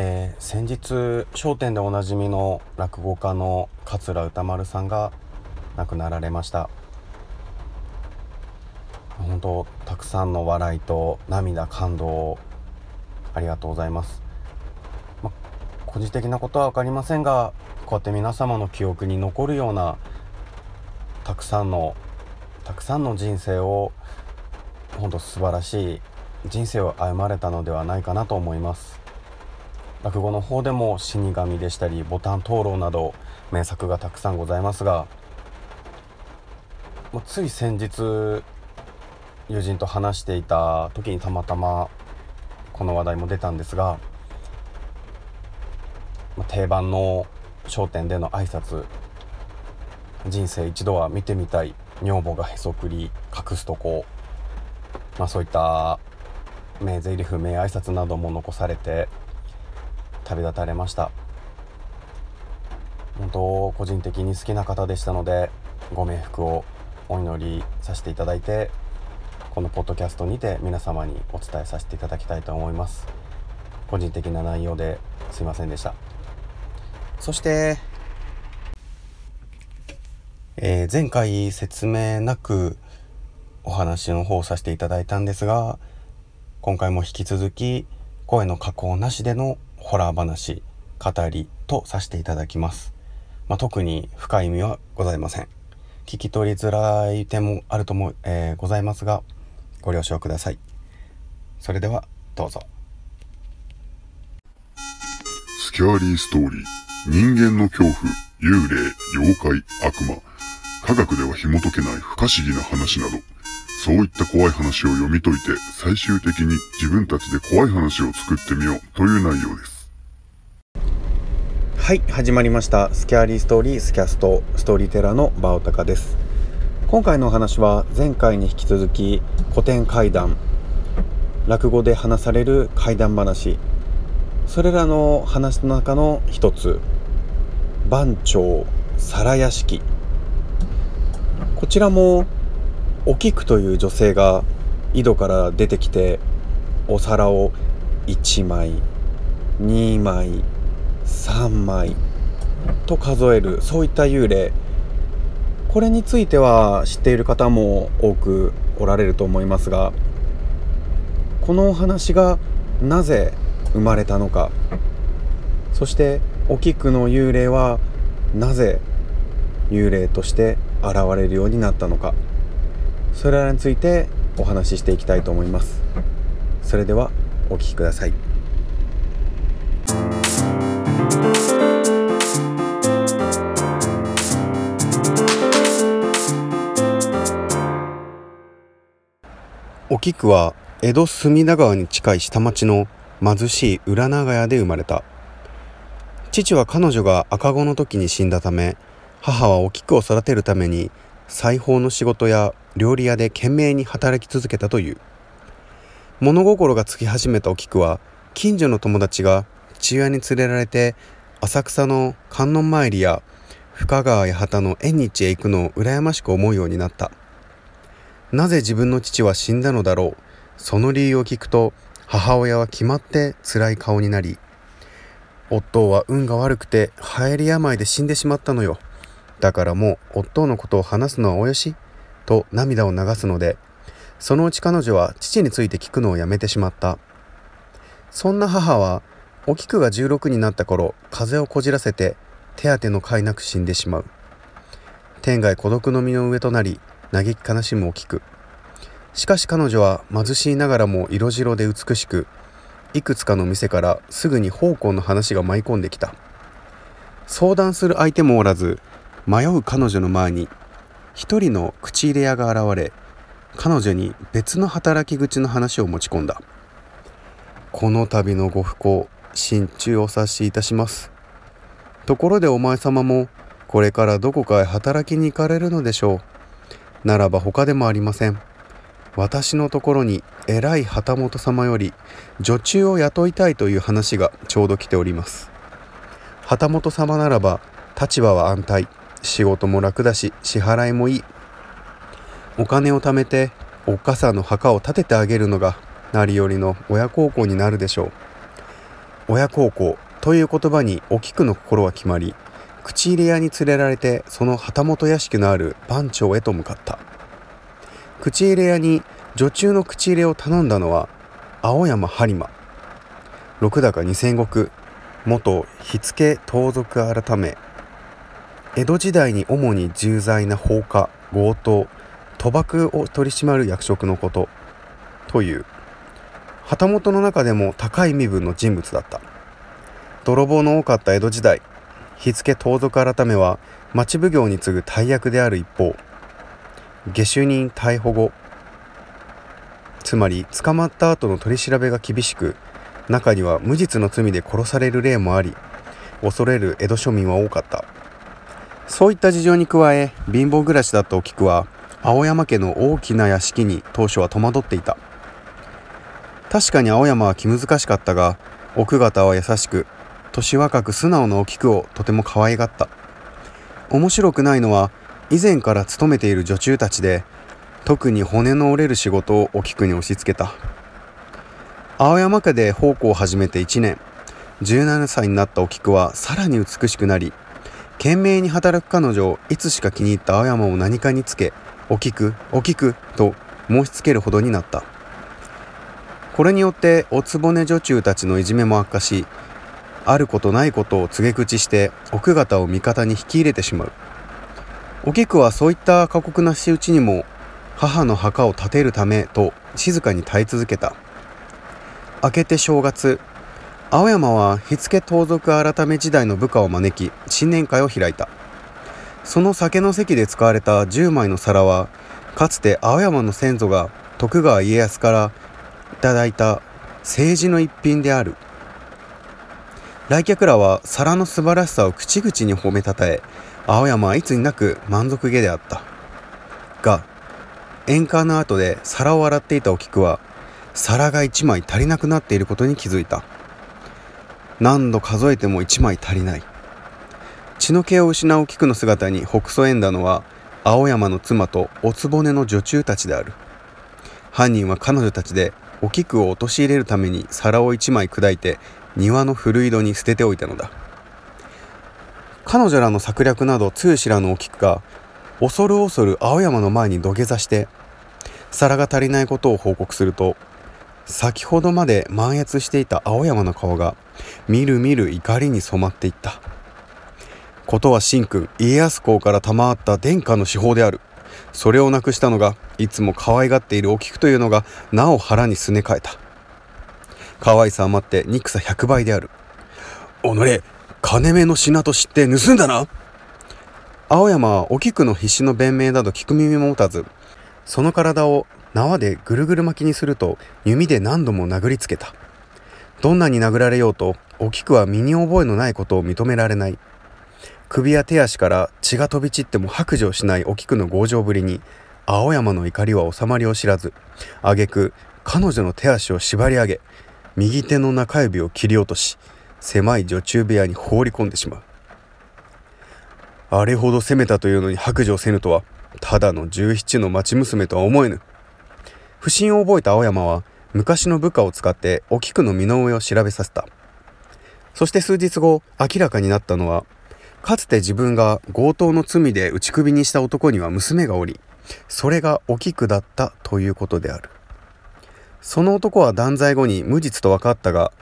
えー、先日『笑点』でおなじみの落語家の桂歌丸さんが亡くなられました。本当たくさんの笑いと涙感動ありがとうございます、ま、個人的なことは分かりませんがこうやって皆様の記憶に残るようなたくさんのたくさんの人生を本当素晴らしい人生を歩まれたのではないかなと思います。落語の方でも死神でしたりボタン灯籠など名作がたくさんございますがつい先日友人と話していた時にたまたまこの話題も出たんですがまあ定番の『笑点』での挨拶人生一度は見てみたい女房がへそくり隠すとこまあそういった名台詞名挨拶なども残されて旅立たれました。本当個人的に好きな方でしたのでご冥福をお祈りさせていただいてこのポッドキャストにて皆様にお伝えさせていただきたいと思います。個人的な内容ですいませんでした。そしてえー、前回説明なくお話の方をさせていただいたんですが今回も引き続き声の加工なしでのホラー話語りとさせていただきます、まあ、特に深い意味はございません。聞き取りづらい点もあるとも、えー、ございますがご了承ください。それではどうぞ。スキャーリーストーリー人間の恐怖幽霊妖怪悪魔。科学では紐解けない不可思議な話など。そういった怖い話を読み解いて最終的に自分たちで怖い話を作ってみようという内容です。はい始まりました。スキャーリーストーリースキャストストーリーテラーのバオタカです。今回のお話は前回に引き続き古典怪談落語で話される怪談話。それらの話の中の一つ番長皿屋敷。こちらもお菊という女性が井戸から出てきてお皿を1枚2枚3枚。と数える。そういった幽霊。これについては知っている方も多くおられると思いますがこのお話がなぜ生まれたのか。そしてお菊の幽霊はなぜ幽霊として現れるようになったのか。それらについてお話ししていきたいと思います。それではお聴きください。沖区は江戸隅田川に近い下町の貧しい裏長屋で生まれた。父は彼女が赤子の時に死んだため母はお菊を育てるために裁縫の仕事や料理屋で懸命に働き続けたという。物心がつき始めたお菊は近所の友達が父親に連れられて浅草の観音参りや深川や旗の縁日へ行くのを羨ましく思うようになった。なぜ自分の父は死んだのだろう？その理由を聞くと母親は決まって辛い顔になり夫は運が悪くて流行り病で死んでしまったのよ。だからもう夫のことを話すのはおよしと涙を流すのでそのうち彼女は父について聞くのをやめてしまった。そんな母はお菊が16になった頃風邪をこじらせて手当ての甲斐なく死んでしまう。天涯孤独の身の上となり嘆き悲しむを聞く。しかし彼女は貧しいながらも色白で美しくいくつかの店からすぐに奉公の話が舞い込んできた。相談する相手もおらず迷う彼女の前に一人の口入れ屋が現れ彼女に別の働き口の話を持ち込んだ。この度のご不幸心中お察しいたします。ところでお前様もこれからどこかへ働きに行かれるのでしょう。ならば他でもありません。私のところに偉い旗本様より女中を雇いたいという話がちょうど来ております。旗本様ならば立場は安泰。仕事も楽だし支払いもいい。お金を貯めておっかさんの墓を建ててあげるのが成り寄りの親孝行になるでしょう。親孝行という言葉にお菊の心は決まり口入れ屋に連れられてその旗本屋敷のある番長へと向かった。口入れ屋に女中の口入れを頼んだのは青山播磨。六高二千石元火付盗賊改め。江戸時代に主に重罪な放火強盗賭博を取り締まる役職のことという。旗本の中でも高い身分の人物だった。泥棒の多かった江戸時代。火付盗賊改めは町奉行に次ぐ大役である一方下手人逮捕後つまり捕まった後の取り調べが厳しく中には無実の罪で殺される例もあり恐れる江戸庶民は多かった。そういった事情に加え貧乏暮らしだったお菊は青山家の大きな屋敷に当初は戸惑っていた。確かに青山は気難しかったが奥方は優しく年若く素直なお菊をとても可愛がった。面白くないのは以前から勤めている女中たちで特に骨の折れる仕事をお菊に押し付けた。青山家で奉公を始めて1年。17歳になったお菊はさらに美しくなり懸命に働く彼女をいつしか気に入った青山を何かにつけ「お菊お菊」と申しつけるほどになった。これによっておつぼね女中たちのいじめも悪化しあることないことを告げ口して奥方を味方に引き入れてしまう。お菊はそういった過酷な仕打ちにも母の墓を建てるためと静かに耐え続けた。明けて正月青山は火付盗賊改め時代の部下を招き新年会を開いた。その酒の席で使われた10枚の皿はかつて青山の先祖が徳川家康からいただいた政治の一品である。来客らは皿の素晴らしさを口々に褒めたたえ青山はいつになく満足げであった。が宴会の後で皿を洗っていたお菊は皿が1枚足りなくなっていることに気づいた。何度数えても1枚足りない。血の気を失う菊の姿にほくそ笑んだのは青山の妻とおつぼねの女中たちである。犯人は彼女たちでお菊を陥れるために皿を1枚砕いて庭の古井戸に捨てておいたのだ。彼女らの策略など通知らぬお菊が恐る恐る青山の前に土下座して皿が足りないことを報告すると先ほどまで満悦していた青山の顔がみるみる怒りに染まっていった。ことは神君家康公から賜った殿下の手法である。それをなくしたのがいつも可愛がっているお菊というのがなお腹にすねかえた。可愛さ余って憎さ100倍である。己金目の品と知って盗んだな。青山はお菊の必死の弁明など聞く耳も持たずその体を縄でぐるぐる巻きにすると弓で何度も殴りつけた。どんなに殴られようとお菊は身に覚えのないことを認められない。首や手足から血が飛び散っても白状しないお菊の強情ぶりに青山の怒りは収まりを知らず挙句彼女の手足を縛り上げ右手の中指を切り落とし狭い女中部屋に放り込んでしまう。あれほど攻めたというのに白状せぬとはただの十七の町娘とは思えぬ。不審を覚えた青山は昔の部下を使ってお菊の身の上を調べさせた。そして数日後明らかになったのはかつて自分が強盗の罪で打ち首にした男には娘がおりそれがお菊だったということである。その男は断罪後に無実と分かったが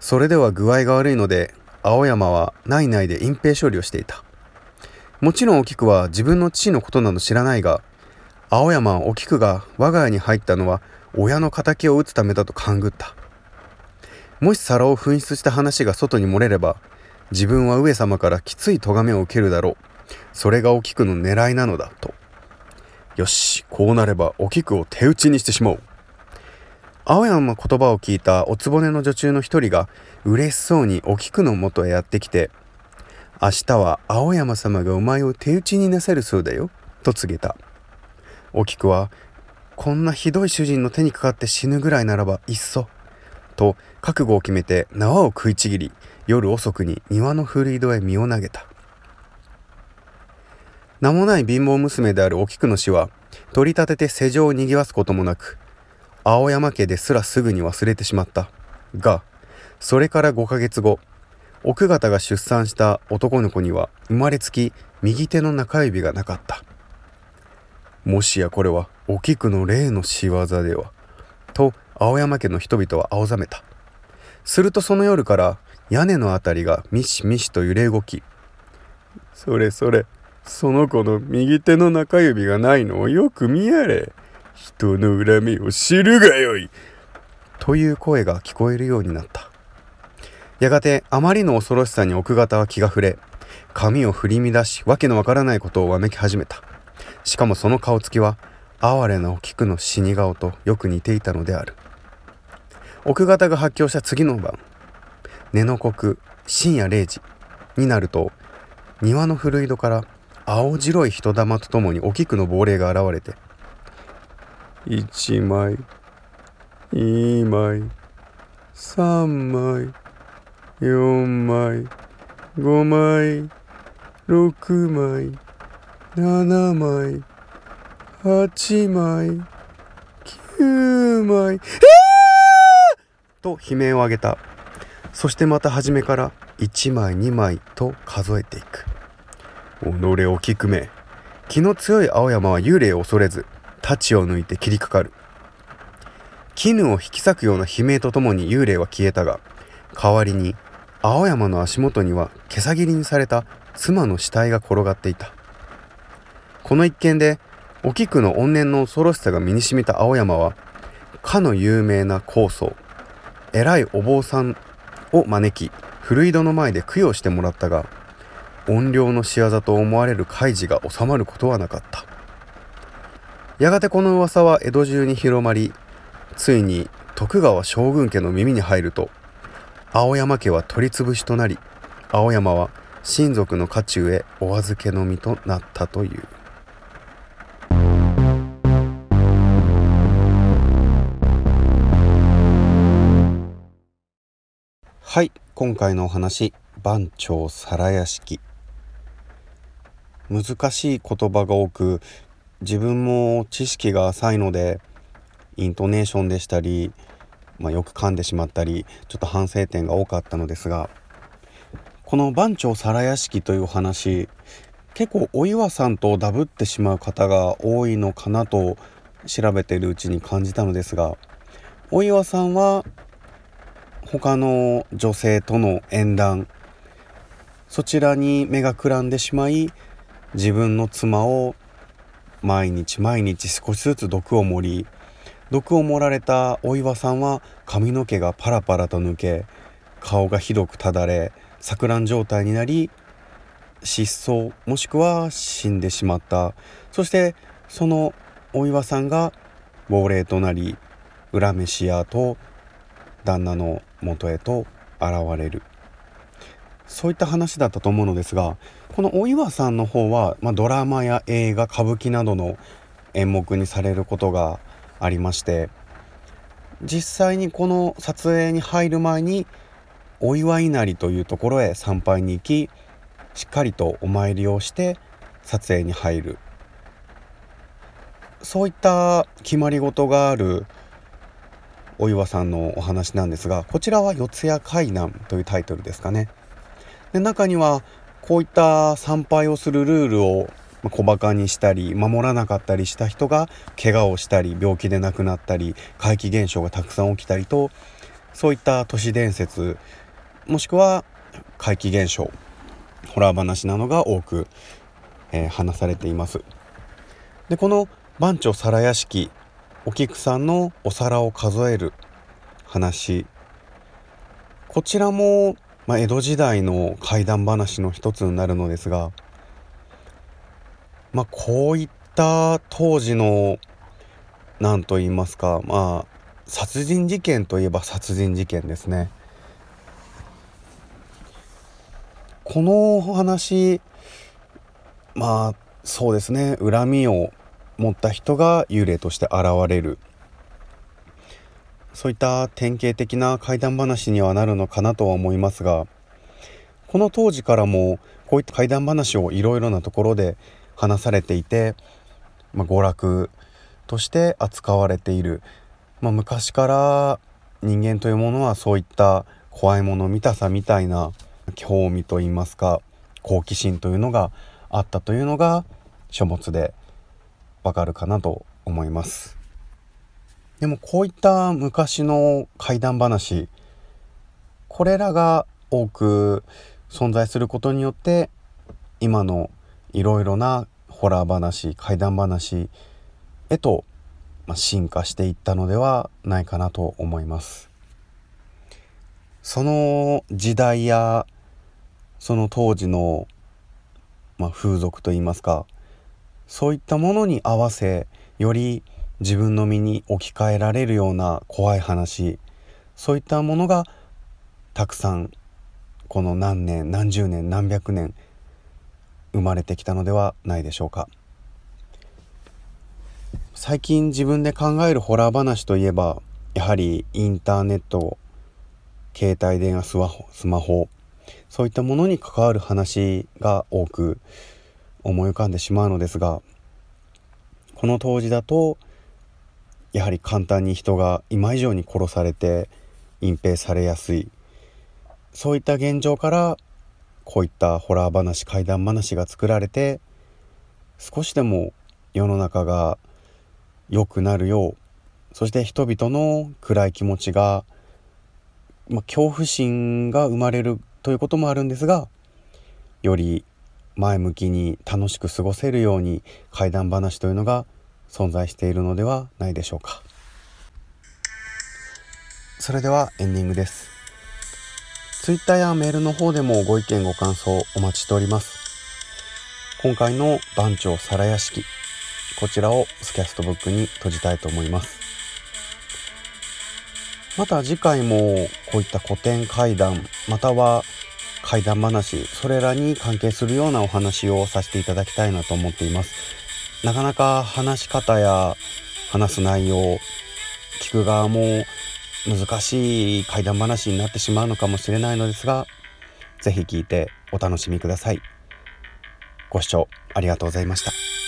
それでは具合が悪いので青山は内々で隠蔽処理をしていた。もちろんお菊は自分の父のことなど知らないが青山はお菊が我が家に入ったのは親の敵を討つためだと勘ぐった。もし皿を紛失した話が外に漏れれば自分は上様からきつい咎めを受けるだろう。それがお菊の狙いなのだと。よしこうなればお菊を手打ちにしてしまおう。青山の言葉を聞いたおつぼねの女中の一人が嬉しそうにお菊のもとへやってきて明日は青山様がお前を手打ちになさるそうだよと告げた。お菊はこんなひどい主人の手にかかって死ぬぐらいならばいっそと覚悟を決めて縄を食いちぎり夜遅くに庭の古井戸へ身を投げた。名もない貧乏娘であるお菊の死は取り立てて世情を賑わすこともなく青山家ですらすぐに忘れてしまった。がそれから5ヶ月後奥方が出産した男の子には生まれつき右手の中指がなかった。もしやこれはお菊の霊の仕業ではと青山家の人々は青ざめた。するとその夜から屋根のあたりがミシミシと揺れ動きそれそれその子の右手の中指がないのをよく見やれ。人の恨みを知るがよい。という声が聞こえるようになった。やがてあまりの恐ろしさに奥方は気が触れ髪を振り乱しわけのわからないことをわめき始めた。しかもその顔つきは哀れなお菊の死に顔とよく似ていたのである。奥方が発狂した次の晩寝の刻深夜0時になると庭の古井戸から青白い人玉とともにお菊の亡霊が現れて1枚。2枚。3枚。4枚。5枚。6枚。7枚。8枚。9枚。と悲鳴を上げた。そしてまた初めから1枚2枚と数えていく。己を聞くめ。気の強い青山は幽霊を恐れず太刀を抜いて切りかかる。絹を引き裂くような悲鳴とともに幽霊は消えたが代わりに青山の足元には毛さ切りにされた妻の死体が転がっていた。この一件でお菊の怨念の恐ろしさが身に染みた青山はかの有名な高僧偉いお坊さんを招き古井戸の前で供養してもらったが怨霊の仕業と思われる怪事が収まることはなかった。やがてこの噂は江戸中に広まりついに徳川将軍家の耳に入ると青山家は取り潰しとなり青山は親族の家中へお預けの身となったという。はい今回のお話番長皿屋敷。難しい言葉が多く自分も知識が浅いのでイントネーションでしたり、まあ、よく噛んでしまったりちょっと反省点が多かったのですがこの番長皿屋敷というお話結構お岩さんとダブってしまう方が多いのかなと調べているうちに感じたのですがお岩さんは他の女性との縁談そちらに目がくらんでしまい自分の妻を毎日毎日少しずつ毒を盛り毒を盛られたお岩さんは髪の毛がパラパラと抜け顔がひどくただれ錯乱状態になり失踪もしくは死んでしまった。そしてそのお岩さんが亡霊となり恨めし屋と旦那の元へと現れる。そういった話だったと思うのですがこのお岩さんの方は、まあ、ドラマや映画歌舞伎などの演目にされることがありまして実際にこの撮影に入る前にお祝い稲荷というところへ参拝に行きしっかりとお参りをして撮影に入るそういった決まり事があるお岩さんのお話なんですがこちらは「四谷怪談」というタイトルですかね。で中にはこういった参拝をするルールを小バカにしたり守らなかったりした人が怪我をしたり病気で亡くなったり怪奇現象がたくさん起きたりとそういった都市伝説もしくは怪奇現象ホラー話などが多く、えー、話されています。でこの番長皿屋敷お菊さんのお皿を数える話こちらも、まあ、江戸時代の怪談話の一つになるのですが、まあ、こういった当時の何と言いますかまあ殺人事件といえば殺人事件ですね。この話まあそうですね恨みを持った人が幽霊として現れるそういった典型的な怪談話にはなるのかなとは思いますがこの当時からもこういった怪談話をいろいろなところで話されていて、まあ、娯楽として扱われている、まあ、昔から人間というものはそういった怖いもの見たさみたいな興味といいますか好奇心というのがあったというのが書物でわかるかなと思います。でもこういった昔の怪談話これらが多く存在することによって今のいろいろなホラー話怪談話へと進化していったのではないかなと思います。その時代やその当時の、まあ、風俗といいますかそういったものに合わせより自分の身に置き換えられるような怖い話。そういったものがたくさんこの何年何十年何百年生まれてきたのではないでしょうか。最近自分で考えるホラー話といえばやはりインターネット携帯電話スマホそういったものに関わる話が多く思い浮かんでしまうのですがこの当時だとやはり簡単に人が今以上に殺されて隠蔽されやすい。そういった現状からこういったホラー話怪談話が作られて少しでも世の中が良くなるようそして人々の暗い気持ちが、まあ、恐怖心が生まれるということもあるんですがより前向きに楽しく過ごせるように怪談話というのが存在しているのではないでしょうか。それではエンディングです。Twitter やメールの方でもご意見ご感想お待ちしております。今回の番長皿屋敷こちらをスキャストブックに閉じたいと思います。また次回もこういった古典怪談または怪談話それらに関係するようなお話をさせていただきたいなと思っています。なかなか話し方や話す内容聞く側も難しい怪談話になってしまうのかもしれないのですが是非聞いてお楽しみください。ご視聴ありがとうございました。